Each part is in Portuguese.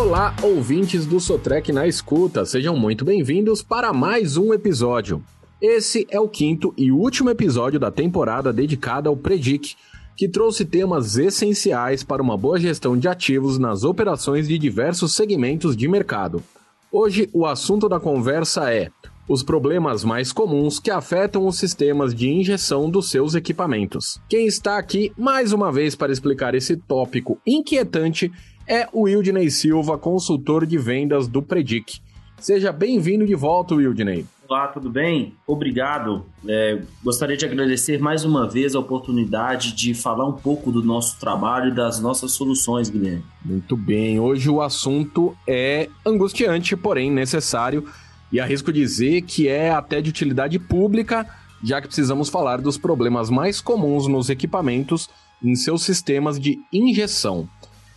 Olá, ouvintes do Sotrec na escuta, sejam muito bem-vindos para mais um episódio. Esse é o quinto e último episódio da temporada dedicada ao Predic, que trouxe temas essenciais para uma boa gestão de ativos nas operações de diversos segmentos de mercado. Hoje, o assunto da conversa é os problemas mais comuns que afetam os sistemas de injeção dos seus equipamentos. Quem está aqui mais uma vez para explicar esse tópico inquietante é o Wildney Silva, consultor de vendas do Predic. Seja bem-vindo de volta, Wildney. Olá, tudo bem? Obrigado. É, gostaria de agradecer mais uma vez a oportunidade de falar um pouco do nosso trabalho e das nossas soluções, Guilherme. Muito bem. Hoje o assunto é angustiante, porém necessário e arrisco dizer que é até de utilidade pública, já que precisamos falar dos problemas mais comuns nos equipamentos em seus sistemas de injeção.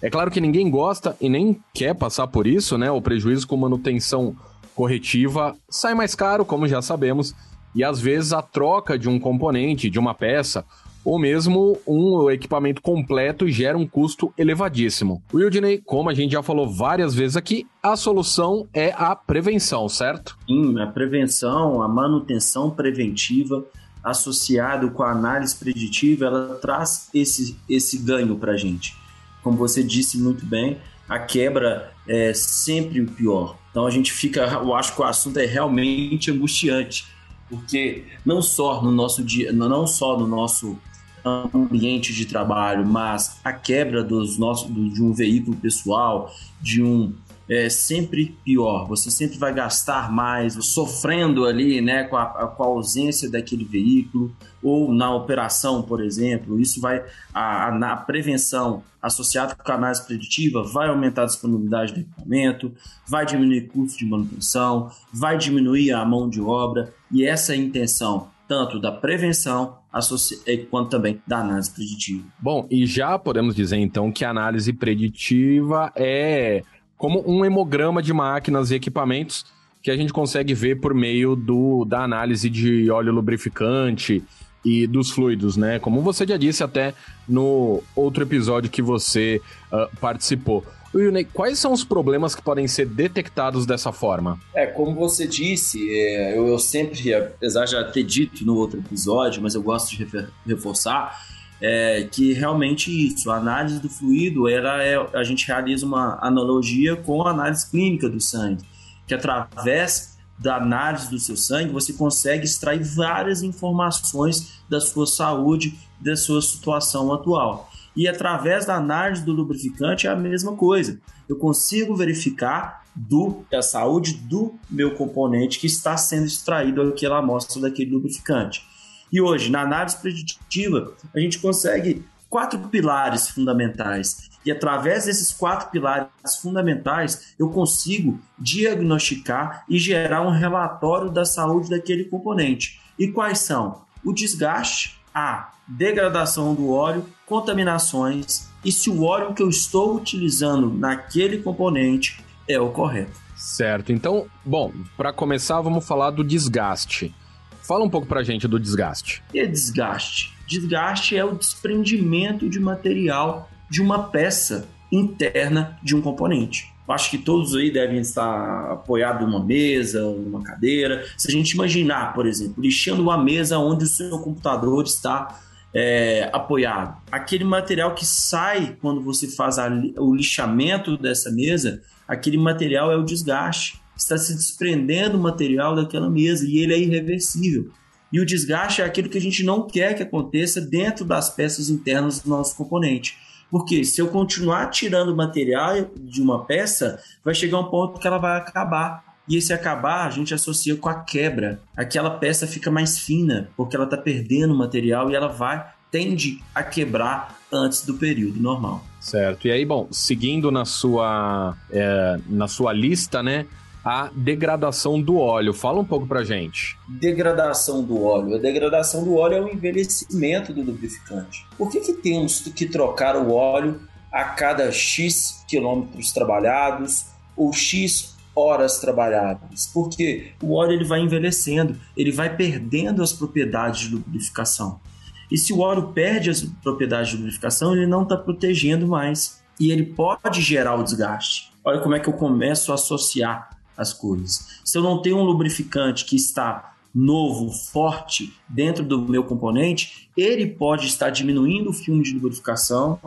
É claro que ninguém gosta e nem quer passar por isso, né? O prejuízo com manutenção corretiva sai mais caro, como já sabemos, e às vezes a troca de um componente, de uma peça, ou mesmo um equipamento completo gera um custo elevadíssimo. Wildney, como a gente já falou várias vezes aqui, a solução é a prevenção, certo? Sim, a prevenção, a manutenção preventiva associado com a análise preditiva, ela traz esse, esse ganho para a gente. Como você disse muito bem, a quebra é sempre o pior. Então a gente fica, eu acho que o assunto é realmente angustiante, porque não só no nosso dia, não só no nosso ambiente de trabalho, mas a quebra dos nossos, de um veículo pessoal, de um é sempre pior. Você sempre vai gastar mais, sofrendo ali, né, com a, com a ausência daquele veículo ou na operação, por exemplo. Isso vai a, a, na prevenção associada com a análise preditiva vai aumentar a disponibilidade do equipamento, vai diminuir o custo de manutenção, vai diminuir a mão de obra e essa é a intenção tanto da prevenção quanto também da análise preditiva. Bom, e já podemos dizer então que a análise preditiva é como um hemograma de máquinas e equipamentos que a gente consegue ver por meio do, da análise de óleo lubrificante e dos fluidos, né? Como você já disse até no outro episódio que você uh, participou. Wilney, quais são os problemas que podem ser detectados dessa forma? É, como você disse, é, eu, eu, sempre, apesar de já ter dito no outro episódio, mas eu gosto de reforçar, é, que realmente isso, a análise do fluido, ela é, a gente realiza uma analogia com a análise clínica do sangue, que através da análise do seu sangue, você consegue extrair várias informações da sua saúde, da sua situação atual. E através da análise do lubrificante é a mesma coisa. Eu consigo verificar do a saúde do meu componente que está sendo extraído aquela amostra daquele lubrificante. E hoje, na análise preditiva, a gente consegue quatro pilares fundamentais. E através desses quatro pilares fundamentais, eu consigo diagnosticar e gerar um relatório da saúde daquele componente. E quais são? O desgaste, a degradação do óleo, contaminações e se o óleo que eu estou utilizando naquele componente é o correto. Certo. Então, bom, para começar, vamos falar do desgaste. Fala um pouco pra gente do desgaste. E é desgaste? Desgaste é o desprendimento de material de uma peça interna de um componente. Acho que todos aí devem estar apoiados numa mesa, numa cadeira. Se a gente imaginar, por exemplo, lixando uma mesa onde o seu computador está é, apoiado, aquele material que sai quando você faz a, o lixamento dessa mesa, aquele material é o desgaste. Está se desprendendo o material daquela mesa e ele é irreversível. E o desgaste é aquilo que a gente não quer que aconteça dentro das peças internas do nosso componente. Porque se eu continuar tirando material de uma peça, vai chegar um ponto que ela vai acabar. E esse acabar a gente associa com a quebra. Aquela peça fica mais fina, porque ela está perdendo material e ela vai tende a quebrar antes do período normal. Certo. E aí, bom, seguindo na sua, é, na sua lista, né? A degradação do óleo. Fala um pouco pra gente. Degradação do óleo. A degradação do óleo é o envelhecimento do lubrificante. Por que, que temos que trocar o óleo a cada X quilômetros trabalhados ou X horas trabalhadas? Porque o óleo ele vai envelhecendo, ele vai perdendo as propriedades de lubrificação. E se o óleo perde as propriedades de lubrificação, ele não está protegendo mais e ele pode gerar o desgaste. olha como é que eu começo a associar as coisas. Se eu não tenho um lubrificante que está novo, forte dentro do meu componente, ele pode estar diminuindo o filme de lubrificação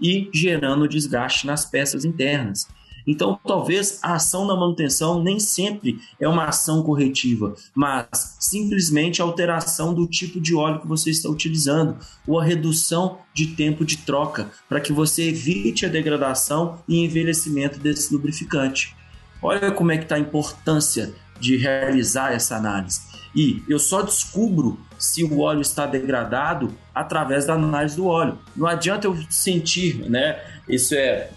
e gerando desgaste nas peças internas. Então, talvez a ação da manutenção nem sempre é uma ação corretiva, mas simplesmente a alteração do tipo de óleo que você está utilizando ou a redução de tempo de troca para que você evite a degradação e envelhecimento desse lubrificante. Olha como é que está a importância de realizar essa análise. E eu só descubro se o óleo está degradado através da análise do óleo. Não adianta eu sentir, né? Isso é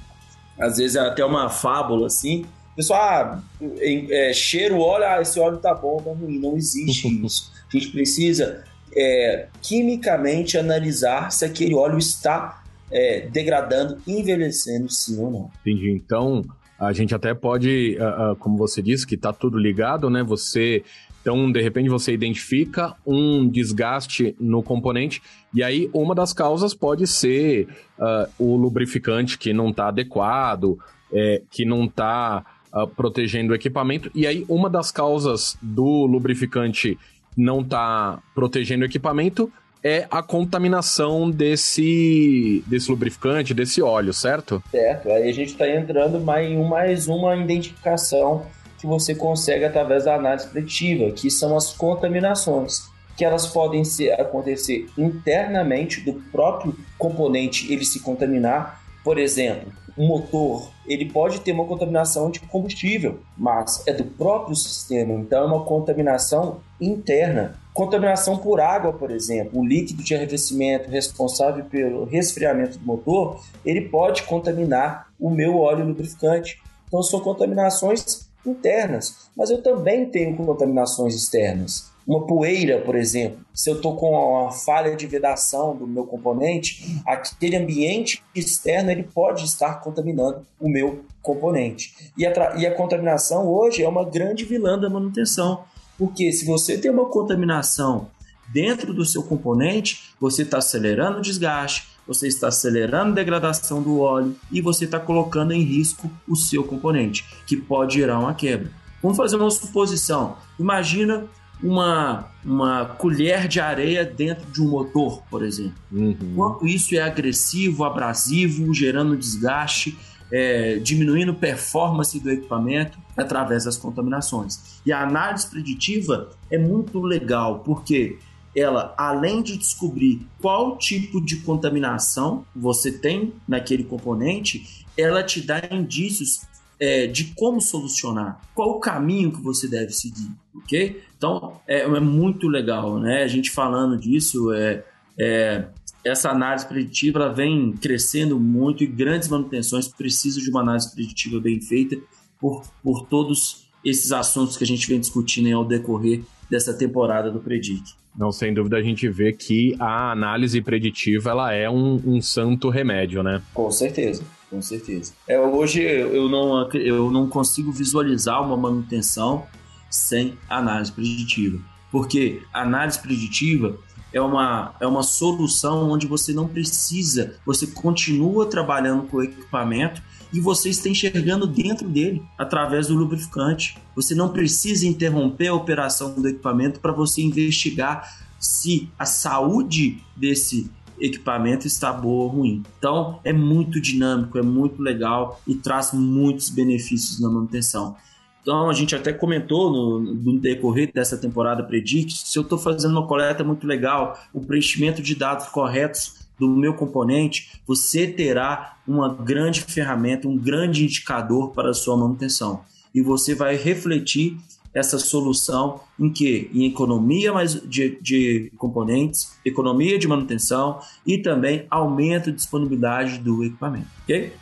às vezes é até uma fábula assim. Pessoal, ah, é, cheiro, óleo, ah, esse óleo tá bom, tá ruim. Não existe isso. A gente precisa é, quimicamente analisar se aquele óleo está é, degradando, envelhecendo, sim ou não. Entendi. Então, a gente até pode, uh, uh, como você disse, que está tudo ligado, né? Você então, de repente, você identifica um desgaste no componente, e aí uma das causas pode ser uh, o lubrificante que não está adequado, é, que não está uh, protegendo o equipamento, e aí uma das causas do lubrificante não tá protegendo o equipamento é a contaminação desse, desse lubrificante, desse óleo, certo? Certo. Aí a gente está entrando mais em mais uma identificação que você consegue através da análise preditiva, que são as contaminações, que elas podem ser, acontecer internamente do próprio componente ele se contaminar. Por exemplo, um motor ele pode ter uma contaminação de combustível, mas é do próprio sistema, então é uma contaminação interna. Contaminação por água, por exemplo, o líquido de arrefecimento responsável pelo resfriamento do motor, ele pode contaminar o meu óleo lubrificante. Então são contaminações internas, mas eu também tenho contaminações externas. Uma poeira, por exemplo, se eu estou com uma falha de vedação do meu componente, aquele ambiente externo ele pode estar contaminando o meu componente. E a, e a contaminação hoje é uma grande vilã da manutenção, porque se você tem uma contaminação dentro do seu componente, você está acelerando o desgaste, você está acelerando a degradação do óleo e você está colocando em risco o seu componente, que pode gerar uma quebra. Vamos fazer uma suposição. Imagina uma, uma colher de areia dentro de um motor, por exemplo. Uhum. Quanto isso é agressivo, abrasivo, gerando desgaste, é, diminuindo performance do equipamento através das contaminações. E a análise preditiva é muito legal, porque ela, além de descobrir qual tipo de contaminação você tem naquele componente, ela te dá indícios é, de como solucionar, qual o caminho que você deve seguir, ok? Então é, é muito legal, né? A gente falando disso, é, é, essa análise preditiva ela vem crescendo muito e grandes manutenções precisam de uma análise preditiva bem feita por, por todos esses assuntos que a gente vem discutindo ao decorrer dessa temporada do Predic. Não, sem dúvida a gente vê que a análise preditiva ela é um, um santo remédio, né? Com certeza, com certeza. É, hoje eu não, eu não consigo visualizar uma manutenção sem análise preditiva. Porque análise preditiva é uma, é uma solução onde você não precisa, você continua trabalhando com o equipamento e você está enxergando dentro dele através do lubrificante. Você não precisa interromper a operação do equipamento para você investigar se a saúde desse equipamento está boa ou ruim. Então é muito dinâmico, é muito legal e traz muitos benefícios na manutenção. Então a gente até comentou no, no decorrer dessa temporada Predict, se eu estou fazendo uma coleta muito legal, o preenchimento de dados corretos do meu componente, você terá uma grande ferramenta, um grande indicador para a sua manutenção. E você vai refletir essa solução em que? Em economia mais de, de componentes, economia de manutenção e também aumento de disponibilidade do equipamento. Ok?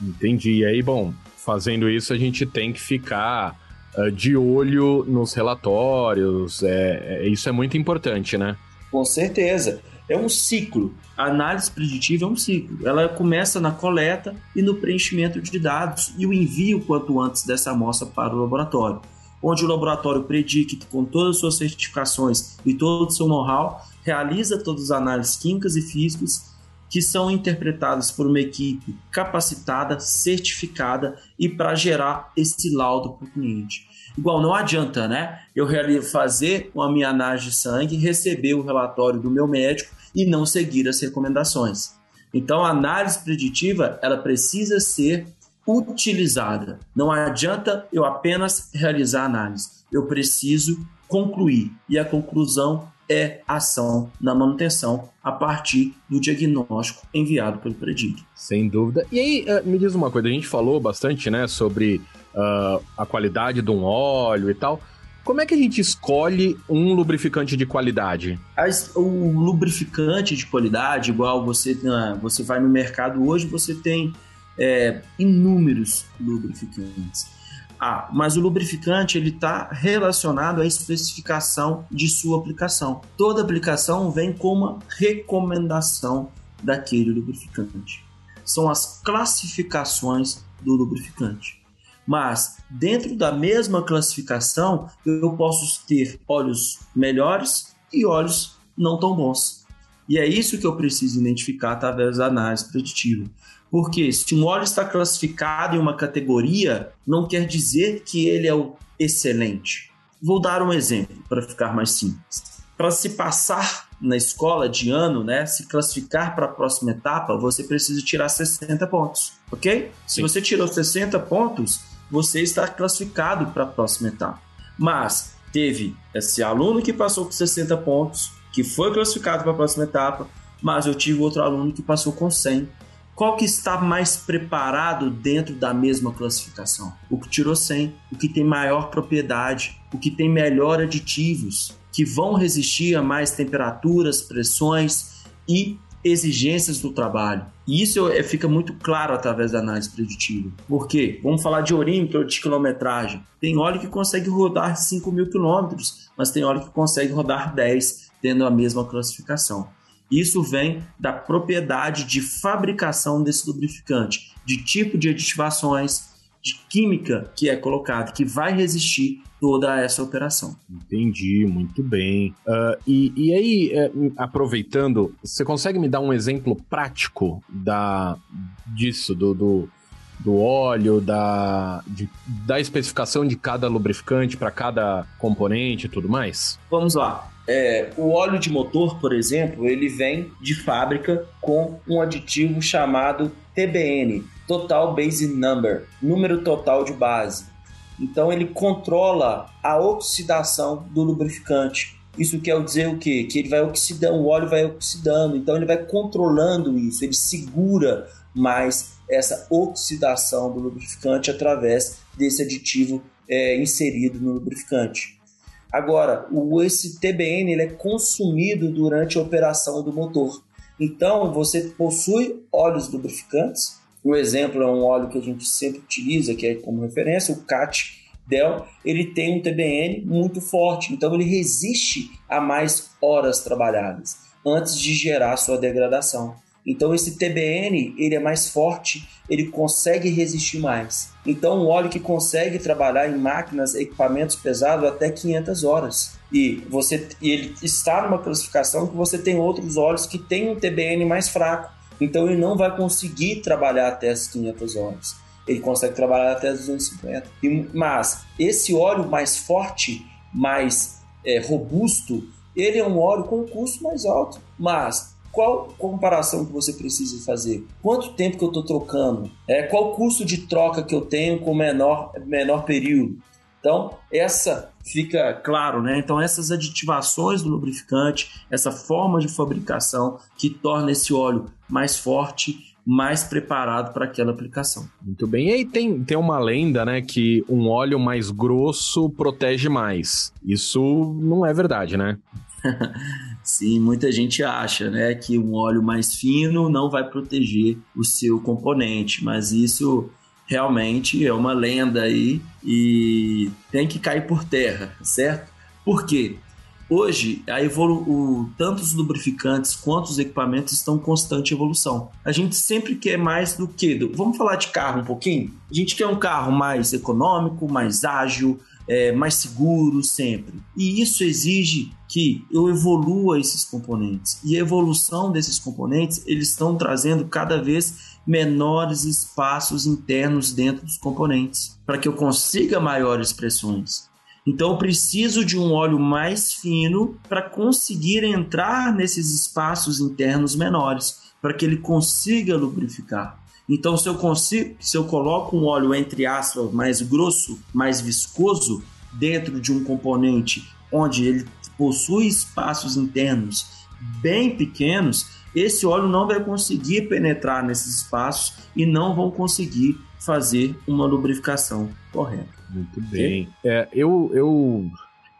Entendi. E aí, bom, fazendo isso, a gente tem que ficar uh, de olho nos relatórios. É, é, isso é muito importante, né? Com certeza é um ciclo. A análise preditiva é um ciclo. Ela começa na coleta e no preenchimento de dados e o envio quanto antes dessa amostra para o laboratório, onde o laboratório predica com todas as suas certificações e todo o seu know-how, realiza todas as análises químicas e físicas que são interpretadas por uma equipe capacitada, certificada e para gerar esse laudo para o cliente. Igual, não adianta, né? Eu fazer uma minha análise de sangue, receber o relatório do meu médico e não seguir as recomendações. Então, a análise preditiva, ela precisa ser utilizada. Não adianta eu apenas realizar análise. Eu preciso concluir. E a conclusão é ação na manutenção a partir do diagnóstico enviado pelo predito. Sem dúvida. E aí, eh, me diz uma coisa, a gente falou bastante, né, sobre uh, a qualidade de um óleo e tal. Como é que a gente escolhe um lubrificante de qualidade? O lubrificante de qualidade, igual você, você vai no mercado hoje, você tem é, inúmeros lubrificantes. Ah, mas o lubrificante ele está relacionado à especificação de sua aplicação. Toda aplicação vem com uma recomendação daquele lubrificante. São as classificações do lubrificante. Mas dentro da mesma classificação, eu posso ter óleos melhores e óleos não tão bons. E é isso que eu preciso identificar através da análise preditiva. Porque se um óleo está classificado em uma categoria, não quer dizer que ele é o excelente. Vou dar um exemplo para ficar mais simples. Para se passar na escola de ano, né, se classificar para a próxima etapa, você precisa tirar 60 pontos, ok? Sim. Se você tirou 60 pontos, você está classificado para a próxima etapa. Mas teve esse aluno que passou com 60 pontos, que foi classificado para a próxima etapa, mas eu tive outro aluno que passou com 100 qual que está mais preparado dentro da mesma classificação? O que tirou 100, o que tem maior propriedade, o que tem melhor aditivos, que vão resistir a mais temperaturas, pressões e exigências do trabalho. E isso é, fica muito claro através da análise preditiva. Por quê? Vamos falar de orímetro de quilometragem. Tem óleo que consegue rodar 5 mil quilômetros, mas tem óleo que consegue rodar 10, tendo a mesma classificação. Isso vem da propriedade de fabricação desse lubrificante, de tipo de aditivações, de química que é colocada, que vai resistir toda essa operação. Entendi, muito bem. Uh, e, e aí, é, aproveitando, você consegue me dar um exemplo prático da disso, do, do, do óleo, da, de, da especificação de cada lubrificante para cada componente e tudo mais? Vamos lá. É, o óleo de motor, por exemplo, ele vem de fábrica com um aditivo chamado TBN, Total Base Number, número total de base. Então ele controla a oxidação do lubrificante. Isso quer dizer o quê? Que ele vai oxidando, o óleo vai oxidando, então ele vai controlando isso, ele segura mais essa oxidação do lubrificante através desse aditivo é, inserido no lubrificante. Agora, o, esse TBN ele é consumido durante a operação do motor. Então, você possui óleos lubrificantes. Um exemplo é um óleo que a gente sempre utiliza, que é como referência, o CAT Del. Ele tem um TBN muito forte, então ele resiste a mais horas trabalhadas antes de gerar sua degradação. Então esse TBN ele é mais forte, ele consegue resistir mais. Então um óleo que consegue trabalhar em máquinas, equipamentos pesados até 500 horas. E você e ele está numa classificação que você tem outros óleos que têm um TBN mais fraco. Então ele não vai conseguir trabalhar até as 500 horas. Ele consegue trabalhar até as 250. E, mas esse óleo mais forte, mais é, robusto, ele é um óleo com um custo mais alto. Mas qual comparação que você precisa fazer? Quanto tempo que eu estou trocando? É, qual o custo de troca que eu tenho com menor, menor período? Então, essa fica claro, né? Então, essas aditivações do lubrificante, essa forma de fabricação que torna esse óleo mais forte, mais preparado para aquela aplicação. Muito bem. E aí tem, tem uma lenda, né, que um óleo mais grosso protege mais. Isso não é verdade, né? Sim, muita gente acha né, que um óleo mais fino não vai proteger o seu componente, mas isso realmente é uma lenda aí e tem que cair por terra, certo? Por quê? Hoje, a evolu o, tanto os lubrificantes quanto os equipamentos estão em constante evolução. A gente sempre quer mais do que. Do... Vamos falar de carro um pouquinho? A gente quer um carro mais econômico, mais ágil, é, mais seguro sempre. E isso exige que eu evolua esses componentes. E a evolução desses componentes, eles estão trazendo cada vez menores espaços internos dentro dos componentes, para que eu consiga maiores pressões. Então eu preciso de um óleo mais fino para conseguir entrar nesses espaços internos menores, para que ele consiga lubrificar. Então, se eu consigo, se eu coloco um óleo entre aspas mais grosso, mais viscoso dentro de um componente onde ele possui espaços internos bem pequenos, esse óleo não vai conseguir penetrar nesses espaços e não vão conseguir fazer uma lubrificação correta. Muito bem. É, eu, eu,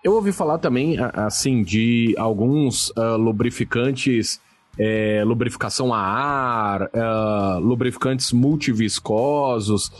eu ouvi falar também, assim, de alguns uh, lubrificantes é, lubrificação a ar, é, lubrificantes multiviscosos.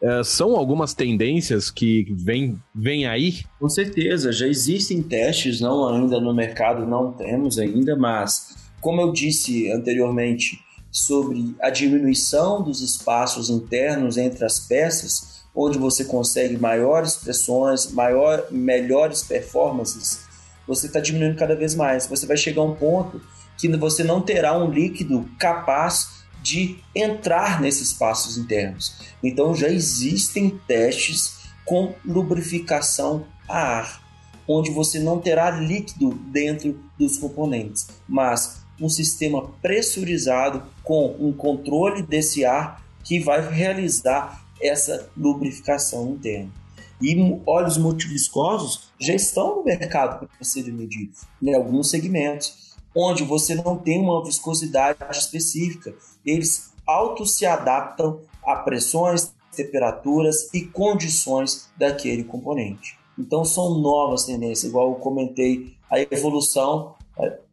É, são algumas tendências que vêm vem aí? Com certeza, já existem testes, não ainda no mercado, não temos ainda, mas como eu disse anteriormente sobre a diminuição dos espaços internos entre as peças, onde você consegue maiores pressões, maior, melhores performances, você está diminuindo cada vez mais. Você vai chegar a um ponto que você não terá um líquido capaz de entrar nesses espaços internos. Então já existem testes com lubrificação a ar, onde você não terá líquido dentro dos componentes, mas um sistema pressurizado com um controle desse ar que vai realizar essa lubrificação interna. E óleos multiviscosos já estão no mercado para serem medidos em alguns segmentos onde você não tem uma viscosidade específica. Eles auto se adaptam a pressões, temperaturas e condições daquele componente. Então são novas tendências, igual eu comentei, a evolução,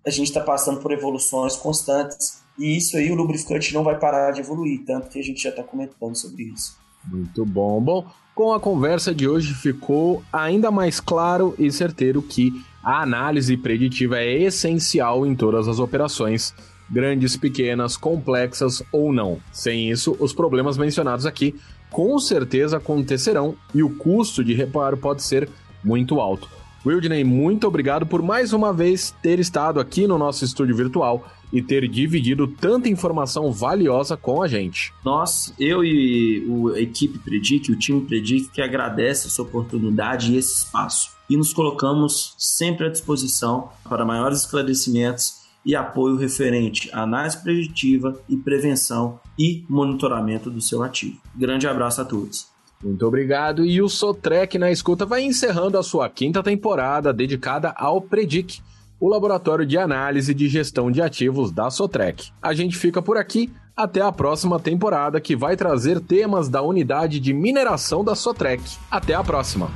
a gente está passando por evoluções constantes e isso aí o lubrificante não vai parar de evoluir, tanto que a gente já está comentando sobre isso. Muito bom. Bom, com a conversa de hoje ficou ainda mais claro e certeiro que a análise preditiva é essencial em todas as operações, grandes, pequenas, complexas ou não. Sem isso, os problemas mencionados aqui com certeza acontecerão e o custo de reparo pode ser muito alto. Wildney, muito obrigado por mais uma vez ter estado aqui no nosso estúdio virtual e ter dividido tanta informação valiosa com a gente. Nós, eu e a equipe Predic, o time Predic, que agradece essa oportunidade e esse espaço. E nos colocamos sempre à disposição para maiores esclarecimentos e apoio referente à análise preditiva e prevenção e monitoramento do seu ativo. Grande abraço a todos. Muito obrigado. E o Sotrec na escuta vai encerrando a sua quinta temporada dedicada ao Predic, o laboratório de análise de gestão de ativos da Sotrec. A gente fica por aqui. Até a próxima temporada que vai trazer temas da unidade de mineração da Sotrec. Até a próxima!